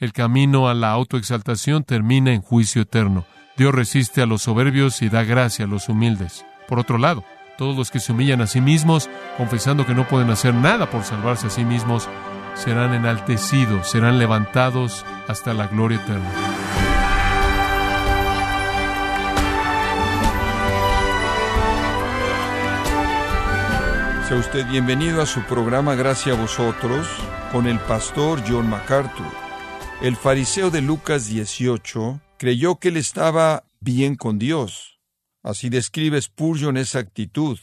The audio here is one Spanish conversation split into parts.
el camino a la autoexaltación termina en juicio eterno. Dios resiste a los soberbios y da gracia a los humildes. Por otro lado, todos los que se humillan a sí mismos, confesando que no pueden hacer nada por salvarse a sí mismos, serán enaltecidos, serán levantados hasta la gloria eterna. Sea usted bienvenido a su programa Gracias a vosotros con el pastor John MacArthur. El fariseo de Lucas 18 creyó que él estaba bien con Dios. Así describe Spurgeon esa actitud.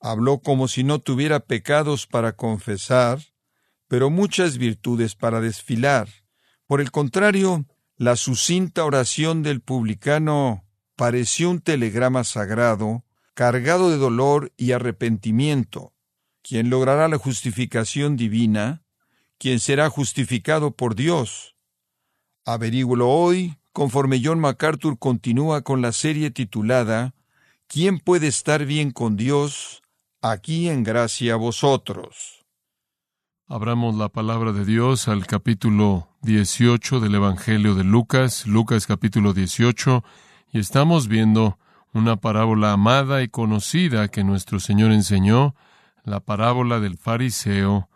Habló como si no tuviera pecados para confesar, pero muchas virtudes para desfilar. Por el contrario, la sucinta oración del publicano pareció un telegrama sagrado, cargado de dolor y arrepentimiento. ¿Quién logrará la justificación divina? Quien será justificado por Dios. Averígualo hoy, conforme John MacArthur continúa con la serie titulada ¿Quién puede estar bien con Dios? Aquí en gracia a vosotros. Abramos la palabra de Dios al capítulo 18 del Evangelio de Lucas, Lucas capítulo 18, y estamos viendo una parábola amada y conocida que nuestro Señor enseñó, la parábola del fariseo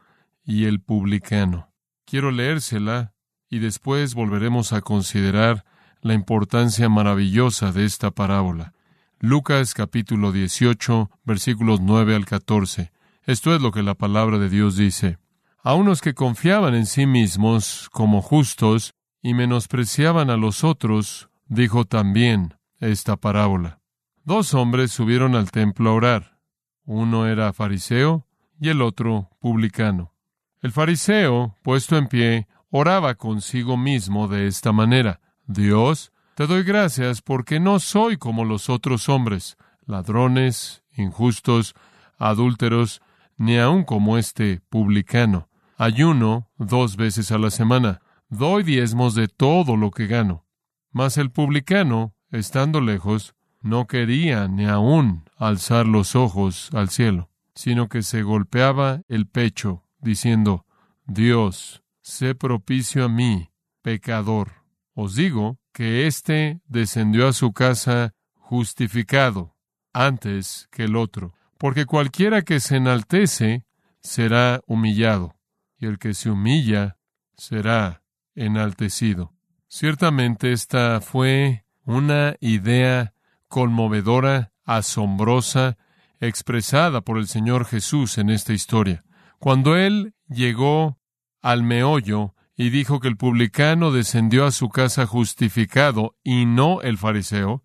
y el publicano. Quiero leérsela y después volveremos a considerar la importancia maravillosa de esta parábola. Lucas capítulo 18 versículos 9 al 14. Esto es lo que la palabra de Dios dice. A unos que confiaban en sí mismos como justos y menospreciaban a los otros, dijo también esta parábola. Dos hombres subieron al templo a orar. Uno era fariseo y el otro publicano. El fariseo, puesto en pie, oraba consigo mismo de esta manera. Dios, te doy gracias porque no soy como los otros hombres, ladrones, injustos, adúlteros, ni aun como este publicano. Ayuno dos veces a la semana. Doy diezmos de todo lo que gano. Mas el publicano, estando lejos, no quería ni aun alzar los ojos al cielo, sino que se golpeaba el pecho diciendo, Dios, sé propicio a mí, pecador. Os digo que éste descendió a su casa justificado antes que el otro, porque cualquiera que se enaltece será humillado, y el que se humilla será enaltecido. Ciertamente esta fue una idea conmovedora, asombrosa, expresada por el Señor Jesús en esta historia. Cuando él llegó al meollo y dijo que el publicano descendió a su casa justificado y no el fariseo,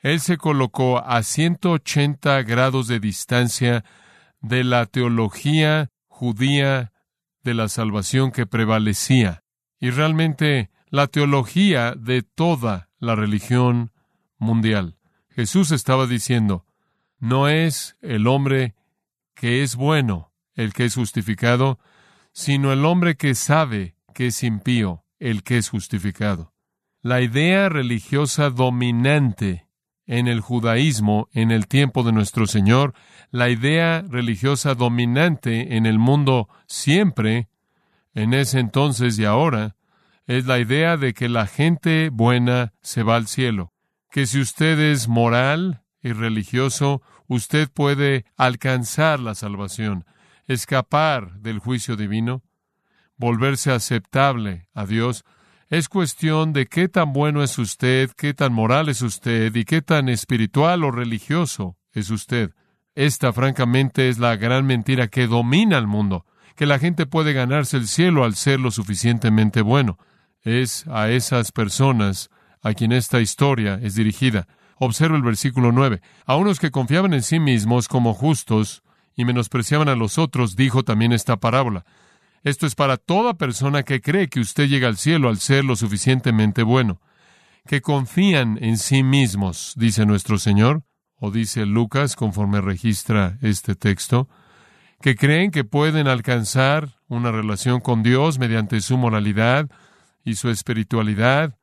él se colocó a 180 grados de distancia de la teología judía de la salvación que prevalecía y realmente la teología de toda la religión mundial. Jesús estaba diciendo, no es el hombre que es bueno, el que es justificado, sino el hombre que sabe que es impío, el que es justificado. La idea religiosa dominante en el judaísmo en el tiempo de nuestro Señor, la idea religiosa dominante en el mundo siempre, en ese entonces y ahora, es la idea de que la gente buena se va al cielo, que si usted es moral y religioso, usted puede alcanzar la salvación escapar del juicio divino, volverse aceptable a Dios, es cuestión de qué tan bueno es usted, qué tan moral es usted y qué tan espiritual o religioso es usted. Esta, francamente, es la gran mentira que domina el mundo, que la gente puede ganarse el cielo al ser lo suficientemente bueno. Es a esas personas a quien esta historia es dirigida. Observa el versículo 9. A unos que confiaban en sí mismos como justos y menospreciaban a los otros, dijo también esta parábola. Esto es para toda persona que cree que usted llega al cielo al ser lo suficientemente bueno, que confían en sí mismos, dice nuestro Señor, o dice Lucas conforme registra este texto, que creen que pueden alcanzar una relación con Dios mediante su moralidad y su espiritualidad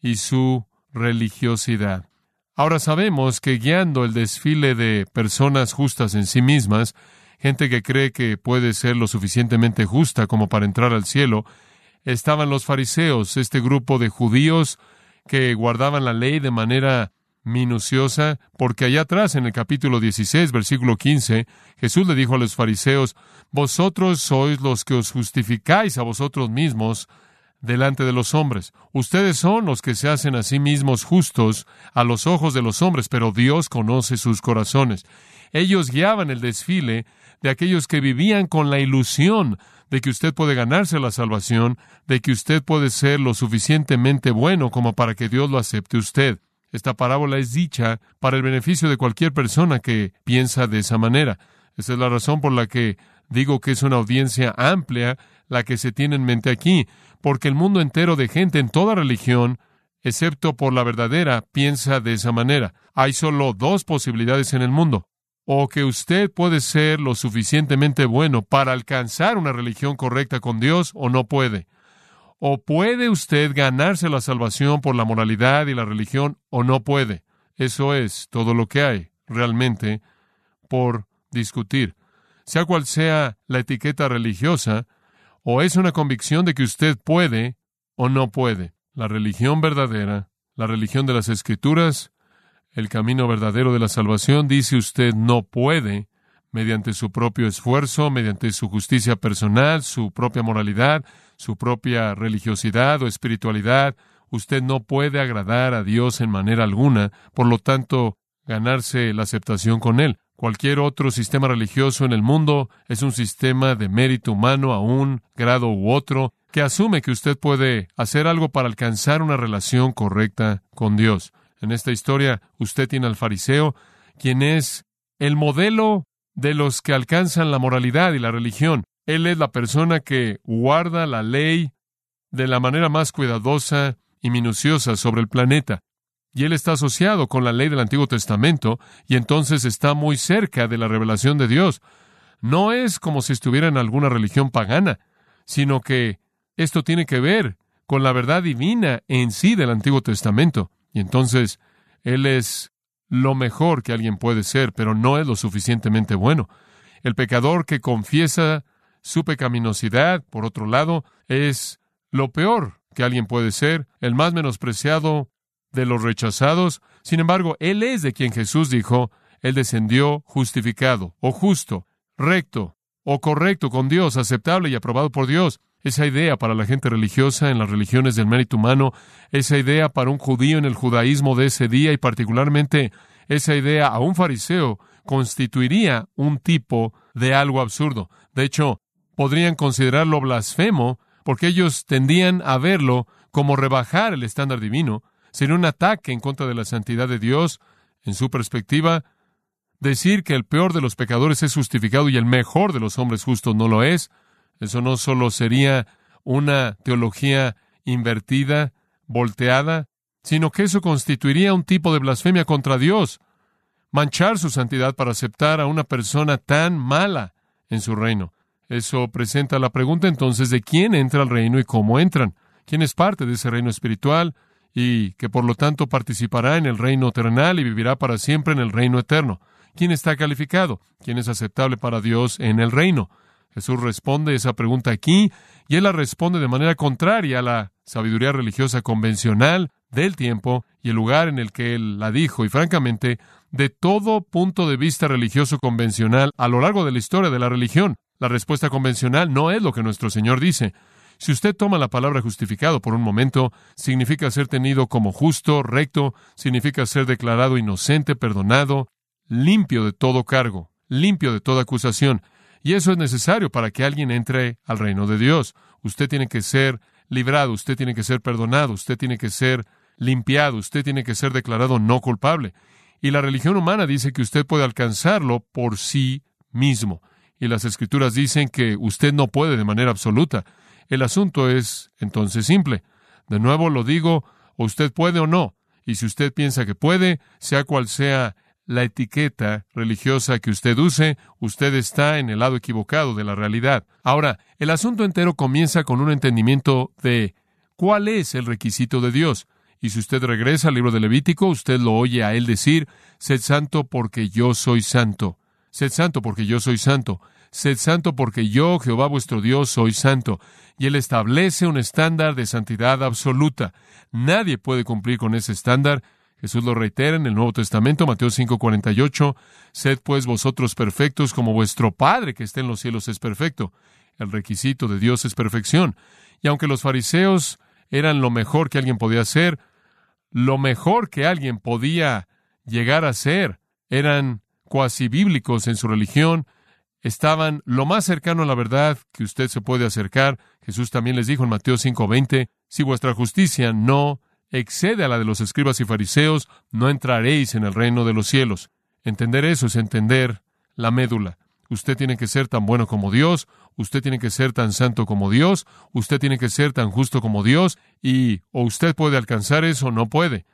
y su religiosidad. Ahora sabemos que guiando el desfile de personas justas en sí mismas, gente que cree que puede ser lo suficientemente justa como para entrar al cielo, estaban los fariseos, este grupo de judíos que guardaban la ley de manera minuciosa, porque allá atrás en el capítulo 16, versículo 15, Jesús le dijo a los fariseos, Vosotros sois los que os justificáis a vosotros mismos delante de los hombres. Ustedes son los que se hacen a sí mismos justos a los ojos de los hombres, pero Dios conoce sus corazones. Ellos guiaban el desfile de aquellos que vivían con la ilusión de que usted puede ganarse la salvación, de que usted puede ser lo suficientemente bueno como para que Dios lo acepte usted. Esta parábola es dicha para el beneficio de cualquier persona que piensa de esa manera. Esa es la razón por la que digo que es una audiencia amplia la que se tiene en mente aquí, porque el mundo entero de gente en toda religión, excepto por la verdadera, piensa de esa manera. Hay solo dos posibilidades en el mundo. O que usted puede ser lo suficientemente bueno para alcanzar una religión correcta con Dios o no puede. O puede usted ganarse la salvación por la moralidad y la religión o no puede. Eso es todo lo que hay realmente por discutir. Sea cual sea la etiqueta religiosa, o es una convicción de que usted puede o no puede. La religión verdadera, la religión de las escrituras, el camino verdadero de la salvación, dice usted no puede mediante su propio esfuerzo, mediante su justicia personal, su propia moralidad, su propia religiosidad o espiritualidad. Usted no puede agradar a Dios en manera alguna, por lo tanto, ganarse la aceptación con Él. Cualquier otro sistema religioso en el mundo es un sistema de mérito humano a un grado u otro que asume que usted puede hacer algo para alcanzar una relación correcta con Dios. En esta historia, usted tiene al fariseo, quien es el modelo de los que alcanzan la moralidad y la religión. Él es la persona que guarda la ley de la manera más cuidadosa y minuciosa sobre el planeta. Y él está asociado con la ley del Antiguo Testamento y entonces está muy cerca de la revelación de Dios. No es como si estuviera en alguna religión pagana, sino que esto tiene que ver con la verdad divina en sí del Antiguo Testamento. Y entonces él es lo mejor que alguien puede ser, pero no es lo suficientemente bueno. El pecador que confiesa su pecaminosidad, por otro lado, es lo peor que alguien puede ser, el más menospreciado de los rechazados. Sin embargo, Él es de quien Jesús dijo, Él descendió justificado, o justo, recto, o correcto con Dios, aceptable y aprobado por Dios. Esa idea para la gente religiosa en las religiones del mérito humano, esa idea para un judío en el judaísmo de ese día y particularmente esa idea a un fariseo constituiría un tipo de algo absurdo. De hecho, podrían considerarlo blasfemo porque ellos tendían a verlo como rebajar el estándar divino, sería un ataque en contra de la santidad de Dios, en su perspectiva, decir que el peor de los pecadores es justificado y el mejor de los hombres justos no lo es, eso no solo sería una teología invertida, volteada, sino que eso constituiría un tipo de blasfemia contra Dios, manchar su santidad para aceptar a una persona tan mala en su reino. Eso presenta la pregunta entonces de quién entra al reino y cómo entran, quién es parte de ese reino espiritual, y que por lo tanto participará en el reino terrenal y vivirá para siempre en el reino eterno. ¿Quién está calificado? ¿Quién es aceptable para Dios en el reino? Jesús responde esa pregunta aquí y él la responde de manera contraria a la sabiduría religiosa convencional del tiempo y el lugar en el que él la dijo. Y francamente, de todo punto de vista religioso convencional a lo largo de la historia de la religión, la respuesta convencional no es lo que nuestro Señor dice. Si usted toma la palabra justificado por un momento, significa ser tenido como justo, recto, significa ser declarado inocente, perdonado, limpio de todo cargo, limpio de toda acusación. Y eso es necesario para que alguien entre al reino de Dios. Usted tiene que ser librado, usted tiene que ser perdonado, usted tiene que ser limpiado, usted tiene que ser declarado no culpable. Y la religión humana dice que usted puede alcanzarlo por sí mismo. Y las escrituras dicen que usted no puede de manera absoluta. El asunto es entonces simple. De nuevo lo digo, o usted puede o no. Y si usted piensa que puede, sea cual sea la etiqueta religiosa que usted use, usted está en el lado equivocado de la realidad. Ahora, el asunto entero comienza con un entendimiento de cuál es el requisito de Dios. Y si usted regresa al libro de Levítico, usted lo oye a él decir, sed santo porque yo soy santo. Sed santo porque yo soy santo. sed santo porque yo, Jehová vuestro Dios, soy santo. Y Él establece un estándar de santidad absoluta. Nadie puede cumplir con ese estándar. Jesús lo reitera en el Nuevo Testamento, Mateo 5:48, sed pues vosotros perfectos como vuestro Padre que está en los cielos es perfecto. El requisito de Dios es perfección. Y aunque los fariseos eran lo mejor que alguien podía hacer, lo mejor que alguien podía llegar a ser, eran cuasi bíblicos en su religión, estaban lo más cercano a la verdad que usted se puede acercar. Jesús también les dijo en Mateo 5:20, si vuestra justicia no excede a la de los escribas y fariseos, no entraréis en el reino de los cielos. Entender eso es entender la médula. Usted tiene que ser tan bueno como Dios, usted tiene que ser tan santo como Dios, usted tiene que ser tan justo como Dios, y o usted puede alcanzar eso o no puede.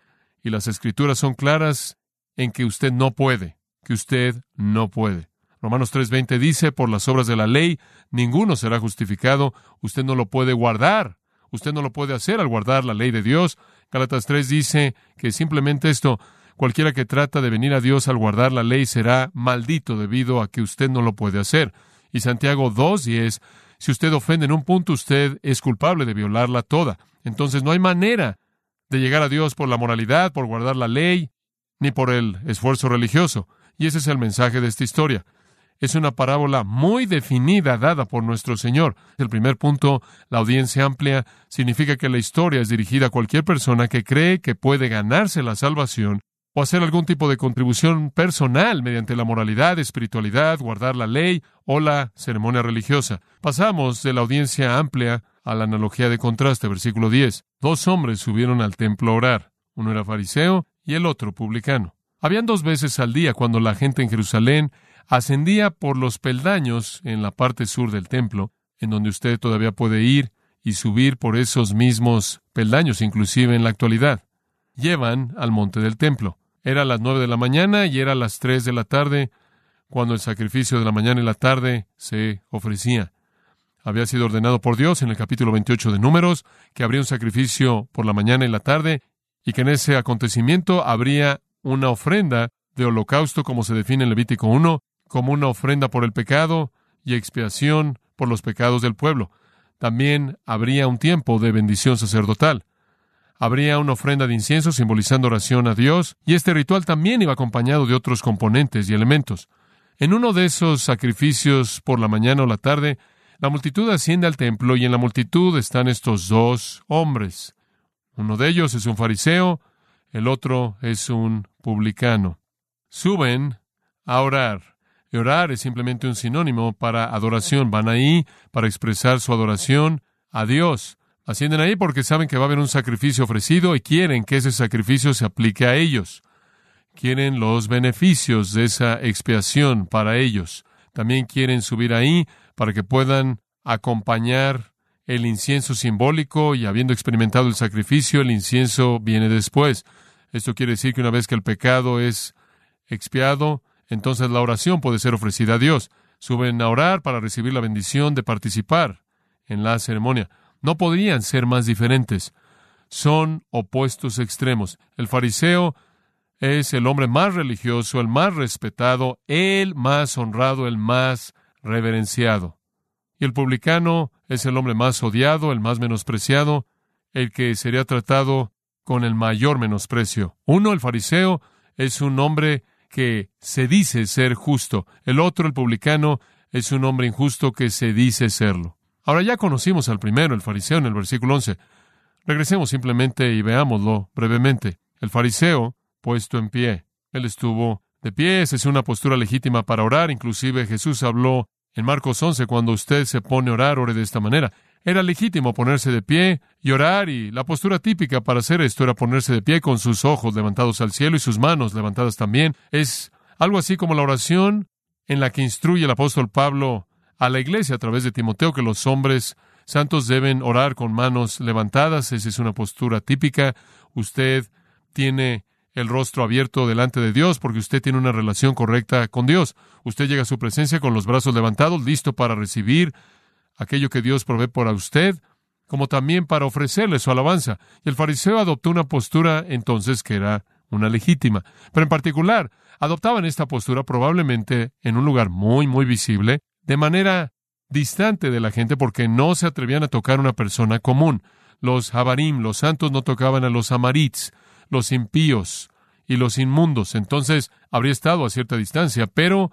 Y las escrituras son claras en que usted no puede, que usted no puede. Romanos 3:20 dice, por las obras de la ley, ninguno será justificado, usted no lo puede guardar, usted no lo puede hacer al guardar la ley de Dios. Gálatas 3 dice que simplemente esto, cualquiera que trata de venir a Dios al guardar la ley será maldito debido a que usted no lo puede hacer. Y Santiago 2:10, si usted ofende en un punto, usted es culpable de violarla toda. Entonces no hay manera de llegar a Dios por la moralidad, por guardar la ley, ni por el esfuerzo religioso. Y ese es el mensaje de esta historia. Es una parábola muy definida dada por nuestro Señor. El primer punto, la audiencia amplia, significa que la historia es dirigida a cualquier persona que cree que puede ganarse la salvación o hacer algún tipo de contribución personal mediante la moralidad, espiritualidad, guardar la ley o la ceremonia religiosa. Pasamos de la audiencia amplia a la analogía de contraste, versículo 10. Dos hombres subieron al templo a orar. Uno era fariseo y el otro publicano. Habían dos veces al día cuando la gente en Jerusalén ascendía por los peldaños en la parte sur del templo, en donde usted todavía puede ir y subir por esos mismos peldaños, inclusive en la actualidad. Llevan al monte del templo. Era a las nueve de la mañana y era a las tres de la tarde cuando el sacrificio de la mañana y la tarde se ofrecía. Había sido ordenado por Dios en el capítulo 28 de Números que habría un sacrificio por la mañana y la tarde y que en ese acontecimiento habría una ofrenda de holocausto como se define en Levítico 1, como una ofrenda por el pecado y expiación por los pecados del pueblo. También habría un tiempo de bendición sacerdotal. Habría una ofrenda de incienso simbolizando oración a Dios, y este ritual también iba acompañado de otros componentes y elementos. En uno de esos sacrificios por la mañana o la tarde, la multitud asciende al templo y en la multitud están estos dos hombres. Uno de ellos es un fariseo, el otro es un publicano. Suben a orar. Y orar es simplemente un sinónimo para adoración. Van ahí para expresar su adoración a Dios. Ascienden ahí porque saben que va a haber un sacrificio ofrecido y quieren que ese sacrificio se aplique a ellos. Quieren los beneficios de esa expiación para ellos. También quieren subir ahí para que puedan acompañar el incienso simbólico y habiendo experimentado el sacrificio, el incienso viene después. Esto quiere decir que una vez que el pecado es expiado, entonces la oración puede ser ofrecida a Dios. Suben a orar para recibir la bendición de participar en la ceremonia. No podrían ser más diferentes. Son opuestos extremos. El fariseo es el hombre más religioso, el más respetado, el más honrado, el más reverenciado. Y el publicano es el hombre más odiado, el más menospreciado, el que sería tratado con el mayor menosprecio. Uno, el fariseo, es un hombre que se dice ser justo. El otro, el publicano, es un hombre injusto que se dice serlo. Ahora ya conocimos al primero, el fariseo, en el versículo 11. Regresemos simplemente y veámoslo brevemente. El fariseo, puesto en pie. Él estuvo de pie, es una postura legítima para orar. Inclusive Jesús habló en Marcos 11, cuando usted se pone a orar, ore de esta manera. Era legítimo ponerse de pie y orar, y la postura típica para hacer esto era ponerse de pie con sus ojos levantados al cielo y sus manos levantadas también. Es algo así como la oración en la que instruye el apóstol Pablo a la iglesia a través de Timoteo que los hombres santos deben orar con manos levantadas. Esa es una postura típica. Usted tiene el rostro abierto delante de Dios porque usted tiene una relación correcta con Dios. Usted llega a su presencia con los brazos levantados, listo para recibir aquello que Dios provee para usted, como también para ofrecerle su alabanza. Y el fariseo adoptó una postura entonces que era una legítima. Pero en particular, adoptaban esta postura probablemente en un lugar muy, muy visible, de manera distante de la gente porque no se atrevían a tocar una persona común. Los Habarim, los santos, no tocaban a los Amarits, los impíos y los inmundos. Entonces habría estado a cierta distancia, pero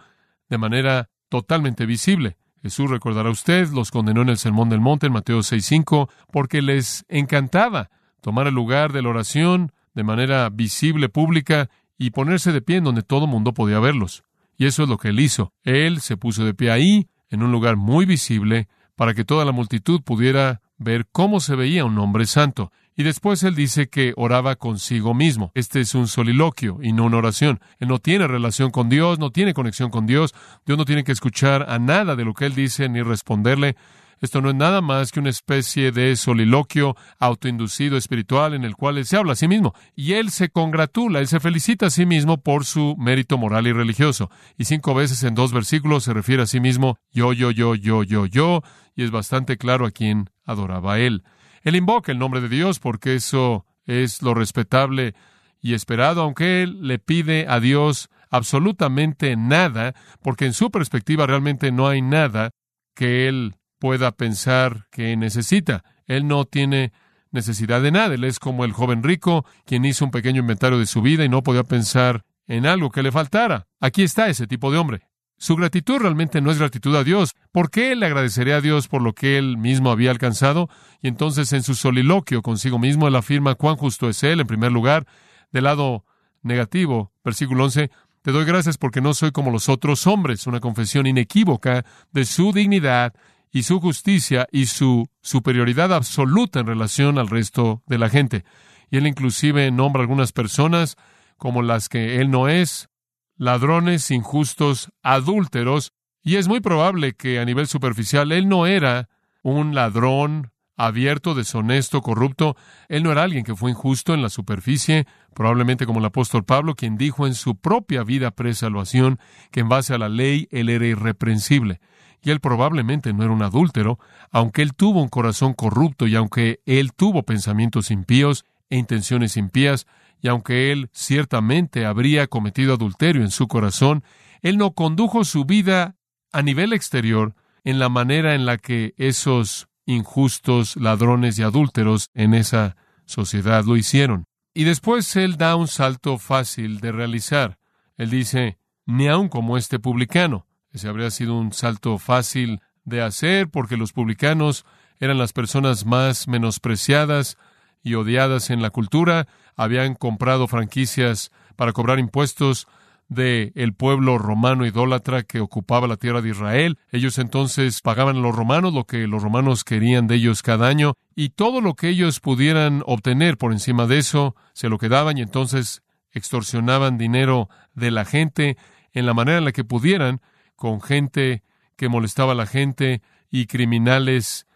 de manera totalmente visible. Jesús, recordará usted, los condenó en el Sermón del Monte en Mateo 6.5 porque les encantaba tomar el lugar de la oración de manera visible, pública, y ponerse de pie en donde todo mundo podía verlos. Y eso es lo que él hizo. Él se puso de pie ahí, en un lugar muy visible, para que toda la multitud pudiera ver cómo se veía un hombre santo. Y después él dice que oraba consigo mismo. Este es un soliloquio y no una oración. Él no tiene relación con Dios, no tiene conexión con Dios. Dios no tiene que escuchar a nada de lo que él dice ni responderle. Esto no es nada más que una especie de soliloquio autoinducido espiritual en el cual él se habla a sí mismo. Y él se congratula, él se felicita a sí mismo por su mérito moral y religioso. Y cinco veces en dos versículos se refiere a sí mismo yo, yo, yo, yo, yo, yo, y es bastante claro a quién adoraba él. Él invoca el nombre de Dios porque eso es lo respetable y esperado, aunque él le pide a Dios absolutamente nada, porque en su perspectiva realmente no hay nada que él pueda pensar que necesita. Él no tiene necesidad de nada. Él es como el joven rico, quien hizo un pequeño inventario de su vida y no podía pensar en algo que le faltara. Aquí está ese tipo de hombre. Su gratitud realmente no es gratitud a Dios. ¿Por qué él le agradecería a Dios por lo que él mismo había alcanzado? Y entonces en su soliloquio consigo mismo él afirma cuán justo es él, en primer lugar. Del lado negativo, versículo 11, te doy gracias porque no soy como los otros hombres, una confesión inequívoca de su dignidad y su justicia y su superioridad absoluta en relación al resto de la gente. Y él inclusive nombra algunas personas como las que él no es, ladrones, injustos, adúlteros, y es muy probable que a nivel superficial él no era un ladrón abierto, deshonesto, corrupto. Él no era alguien que fue injusto en la superficie, probablemente como el apóstol Pablo, quien dijo en su propia vida presalvación que en base a la ley él era irreprensible y él probablemente no era un adúltero, aunque él tuvo un corazón corrupto y aunque él tuvo pensamientos impíos e intenciones impías, y aunque él ciertamente habría cometido adulterio en su corazón, él no condujo su vida a nivel exterior en la manera en la que esos injustos ladrones y adúlteros en esa sociedad lo hicieron. Y después él da un salto fácil de realizar. Él dice, ni aun como este publicano. Ese habría sido un salto fácil de hacer porque los publicanos eran las personas más menospreciadas y odiadas en la cultura, habían comprado franquicias para cobrar impuestos de el pueblo romano idólatra que ocupaba la tierra de Israel. Ellos entonces pagaban a los romanos lo que los romanos querían de ellos cada año y todo lo que ellos pudieran obtener por encima de eso se lo quedaban y entonces extorsionaban dinero de la gente en la manera en la que pudieran con gente que molestaba a la gente y criminales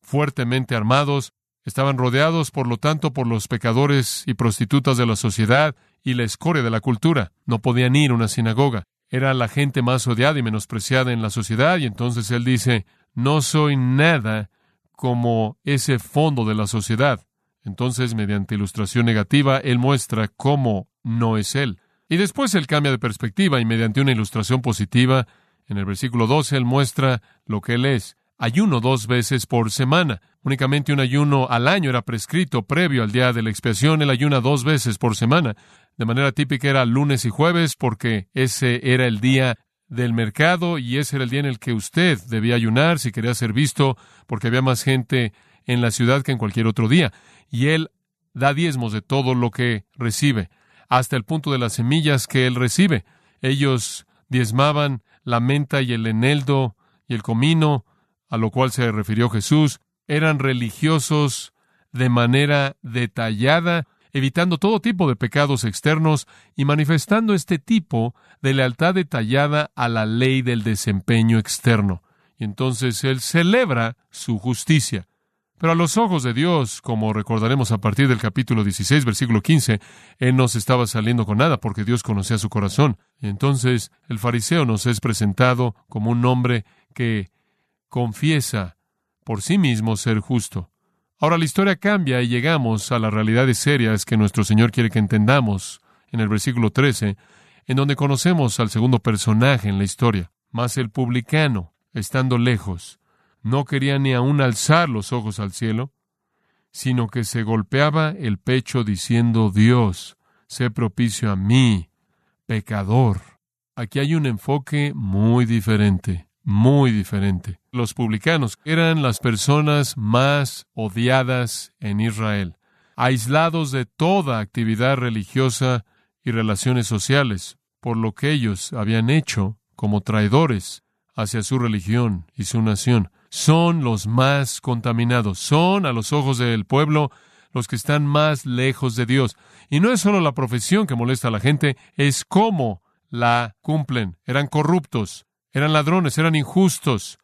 fuertemente armados. Estaban rodeados, por lo tanto, por los pecadores y prostitutas de la sociedad y la escoria de la cultura. No podían ir a una sinagoga. Era la gente más odiada y menospreciada en la sociedad y entonces él dice, no soy nada como ese fondo de la sociedad. Entonces, mediante ilustración negativa, él muestra cómo no es él. Y después él cambia de perspectiva y mediante una ilustración positiva, en el versículo 12 él muestra lo que él es. Ayuno dos veces por semana. Únicamente un ayuno al año era prescrito previo al día de la expiación. Él ayuna dos veces por semana. De manera típica era lunes y jueves porque ese era el día del mercado y ese era el día en el que usted debía ayunar si quería ser visto porque había más gente en la ciudad que en cualquier otro día. Y él da diezmos de todo lo que recibe, hasta el punto de las semillas que él recibe. Ellos diezmaban la menta y el eneldo y el comino, a lo cual se refirió Jesús, eran religiosos de manera detallada, evitando todo tipo de pecados externos y manifestando este tipo de lealtad detallada a la ley del desempeño externo. Y entonces él celebra su justicia. Pero a los ojos de Dios, como recordaremos a partir del capítulo 16, versículo 15, Él no se estaba saliendo con nada porque Dios conocía su corazón. entonces el fariseo nos es presentado como un hombre que confiesa por sí mismo ser justo. Ahora la historia cambia y llegamos a las realidades serias que nuestro Señor quiere que entendamos en el versículo 13, en donde conocemos al segundo personaje en la historia. Mas el publicano, estando lejos. No quería ni aún alzar los ojos al cielo, sino que se golpeaba el pecho diciendo, Dios, sé propicio a mí, pecador. Aquí hay un enfoque muy diferente, muy diferente. Los publicanos eran las personas más odiadas en Israel, aislados de toda actividad religiosa y relaciones sociales, por lo que ellos habían hecho como traidores hacia su religión y su nación. Son los más contaminados, son a los ojos del pueblo los que están más lejos de Dios. Y no es solo la profesión que molesta a la gente, es cómo la cumplen. Eran corruptos, eran ladrones, eran injustos,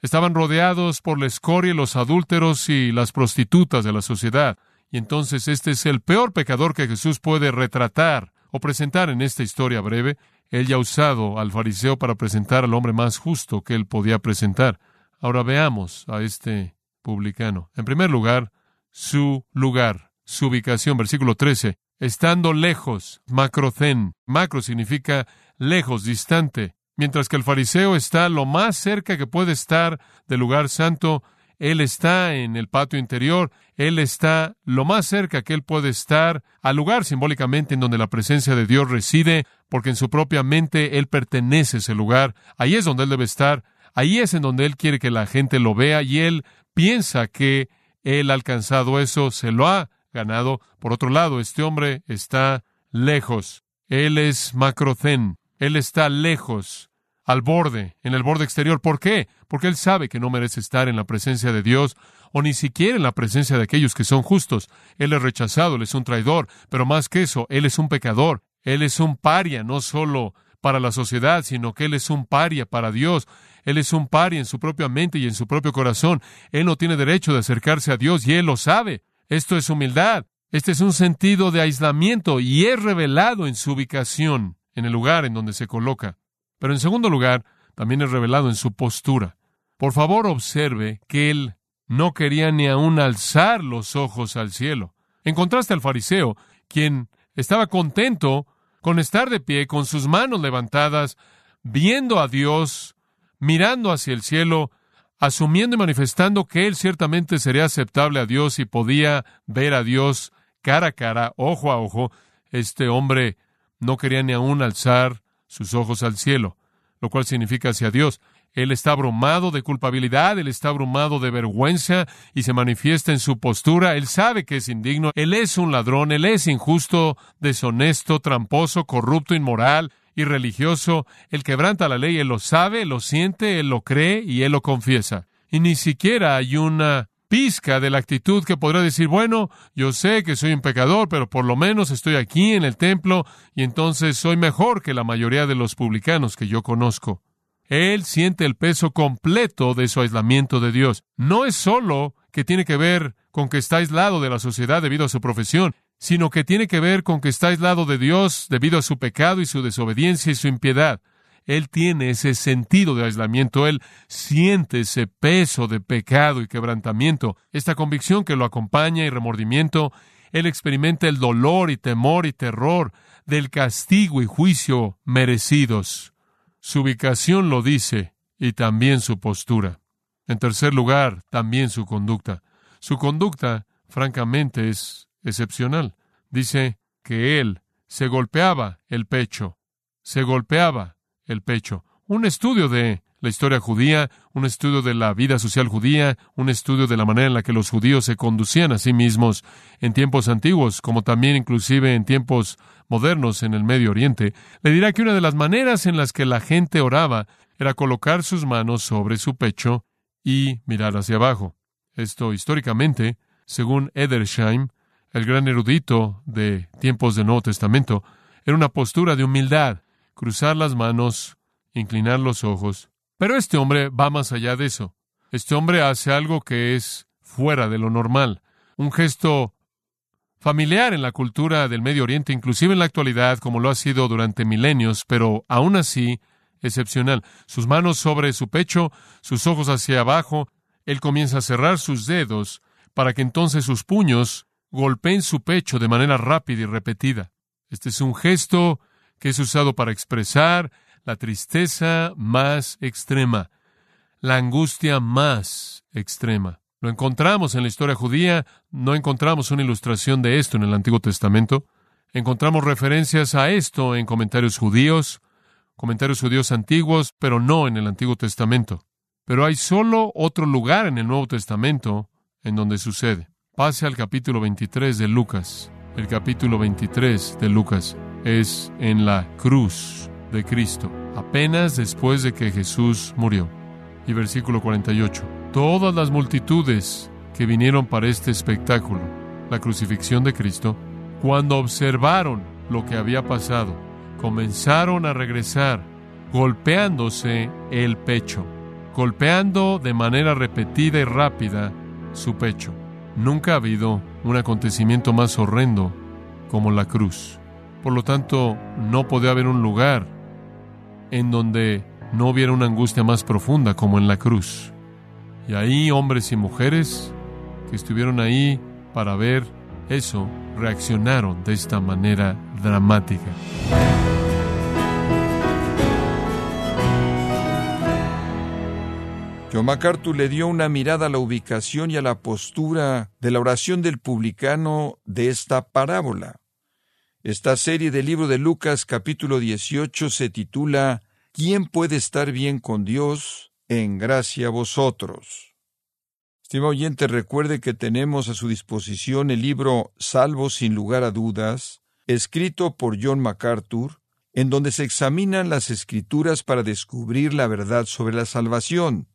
estaban rodeados por la escoria, los adúlteros y las prostitutas de la sociedad. Y entonces este es el peor pecador que Jesús puede retratar o presentar en esta historia breve. Él ya ha usado al fariseo para presentar al hombre más justo que él podía presentar. Ahora veamos a este publicano. En primer lugar, su lugar, su ubicación, versículo 13. Estando lejos, macrocen. Macro significa lejos, distante. Mientras que el fariseo está lo más cerca que puede estar del lugar santo, él está en el patio interior, Él está lo más cerca que Él puede estar al lugar simbólicamente en donde la presencia de Dios reside, porque en su propia mente Él pertenece a ese lugar, ahí es donde Él debe estar, ahí es en donde Él quiere que la gente lo vea y Él piensa que Él ha alcanzado eso, se lo ha ganado. Por otro lado, este hombre está lejos, Él es macrocén, Él está lejos al borde, en el borde exterior. ¿Por qué? Porque él sabe que no merece estar en la presencia de Dios o ni siquiera en la presencia de aquellos que son justos. Él es rechazado, él es un traidor, pero más que eso, él es un pecador. Él es un paria, no solo para la sociedad, sino que él es un paria para Dios. Él es un paria en su propia mente y en su propio corazón. Él no tiene derecho de acercarse a Dios y él lo sabe. Esto es humildad. Este es un sentido de aislamiento y es revelado en su ubicación, en el lugar en donde se coloca. Pero en segundo lugar, también es revelado en su postura. Por favor, observe que él no quería ni aún alzar los ojos al cielo. En contraste al fariseo, quien estaba contento con estar de pie, con sus manos levantadas, viendo a Dios, mirando hacia el cielo, asumiendo y manifestando que él ciertamente sería aceptable a Dios y podía ver a Dios cara a cara, ojo a ojo, este hombre no quería ni aún alzar sus ojos al cielo, lo cual significa hacia Dios. Él está abrumado de culpabilidad, él está abrumado de vergüenza y se manifiesta en su postura. Él sabe que es indigno, él es un ladrón, él es injusto, deshonesto, tramposo, corrupto, inmoral, irreligioso. Él quebranta la ley, él lo sabe, él lo siente, él lo cree y él lo confiesa. Y ni siquiera hay una pizca de la actitud que podrá decir, bueno, yo sé que soy un pecador, pero por lo menos estoy aquí en el templo y entonces soy mejor que la mayoría de los publicanos que yo conozco. Él siente el peso completo de su aislamiento de Dios. No es solo que tiene que ver con que está aislado de la sociedad debido a su profesión, sino que tiene que ver con que está aislado de Dios debido a su pecado y su desobediencia y su impiedad. Él tiene ese sentido de aislamiento, él siente ese peso de pecado y quebrantamiento, esta convicción que lo acompaña y remordimiento, él experimenta el dolor y temor y terror del castigo y juicio merecidos. Su ubicación lo dice y también su postura. En tercer lugar, también su conducta. Su conducta, francamente, es excepcional. Dice que él se golpeaba el pecho, se golpeaba el pecho. Un estudio de la historia judía, un estudio de la vida social judía, un estudio de la manera en la que los judíos se conducían a sí mismos en tiempos antiguos, como también inclusive en tiempos modernos en el Medio Oriente, le dirá que una de las maneras en las que la gente oraba era colocar sus manos sobre su pecho y mirar hacia abajo. Esto históricamente, según Edersheim, el gran erudito de tiempos del Nuevo Testamento, era una postura de humildad, cruzar las manos, inclinar los ojos. Pero este hombre va más allá de eso. Este hombre hace algo que es fuera de lo normal, un gesto familiar en la cultura del Medio Oriente, inclusive en la actualidad, como lo ha sido durante milenios, pero aún así excepcional. Sus manos sobre su pecho, sus ojos hacia abajo, él comienza a cerrar sus dedos para que entonces sus puños golpeen su pecho de manera rápida y repetida. Este es un gesto que es usado para expresar la tristeza más extrema, la angustia más extrema. Lo encontramos en la historia judía, no encontramos una ilustración de esto en el Antiguo Testamento. Encontramos referencias a esto en comentarios judíos, comentarios judíos antiguos, pero no en el Antiguo Testamento. Pero hay solo otro lugar en el Nuevo Testamento en donde sucede. Pase al capítulo 23 de Lucas. El capítulo 23 de Lucas es en la cruz de Cristo, apenas después de que Jesús murió. Y versículo 48. Todas las multitudes que vinieron para este espectáculo, la crucifixión de Cristo, cuando observaron lo que había pasado, comenzaron a regresar golpeándose el pecho golpeando de manera repetida y rápida su pecho. Nunca ha habido un acontecimiento más horrendo como la cruz. Por lo tanto, no podía haber un lugar en donde no hubiera una angustia más profunda como en la cruz. Y ahí hombres y mujeres que estuvieron ahí para ver eso reaccionaron de esta manera dramática. John MacArthur le dio una mirada a la ubicación y a la postura de la oración del publicano de esta parábola. Esta serie del libro de Lucas capítulo 18 se titula ¿Quién puede estar bien con Dios? En gracia a vosotros. Estimado oyente, recuerde que tenemos a su disposición el libro Salvo sin lugar a dudas, escrito por John MacArthur, en donde se examinan las escrituras para descubrir la verdad sobre la salvación.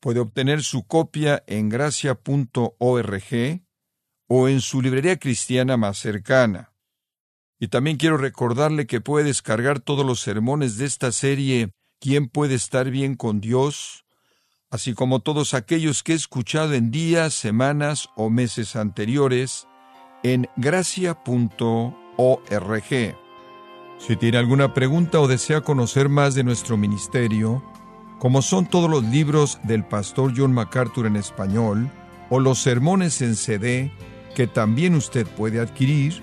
Puede obtener su copia en gracia.org o en su librería cristiana más cercana. Y también quiero recordarle que puede descargar todos los sermones de esta serie ¿Quién puede estar bien con Dios? así como todos aquellos que he escuchado en días, semanas o meses anteriores en gracia.org. Si tiene alguna pregunta o desea conocer más de nuestro ministerio, como son todos los libros del pastor John MacArthur en español, o los sermones en CD que también usted puede adquirir,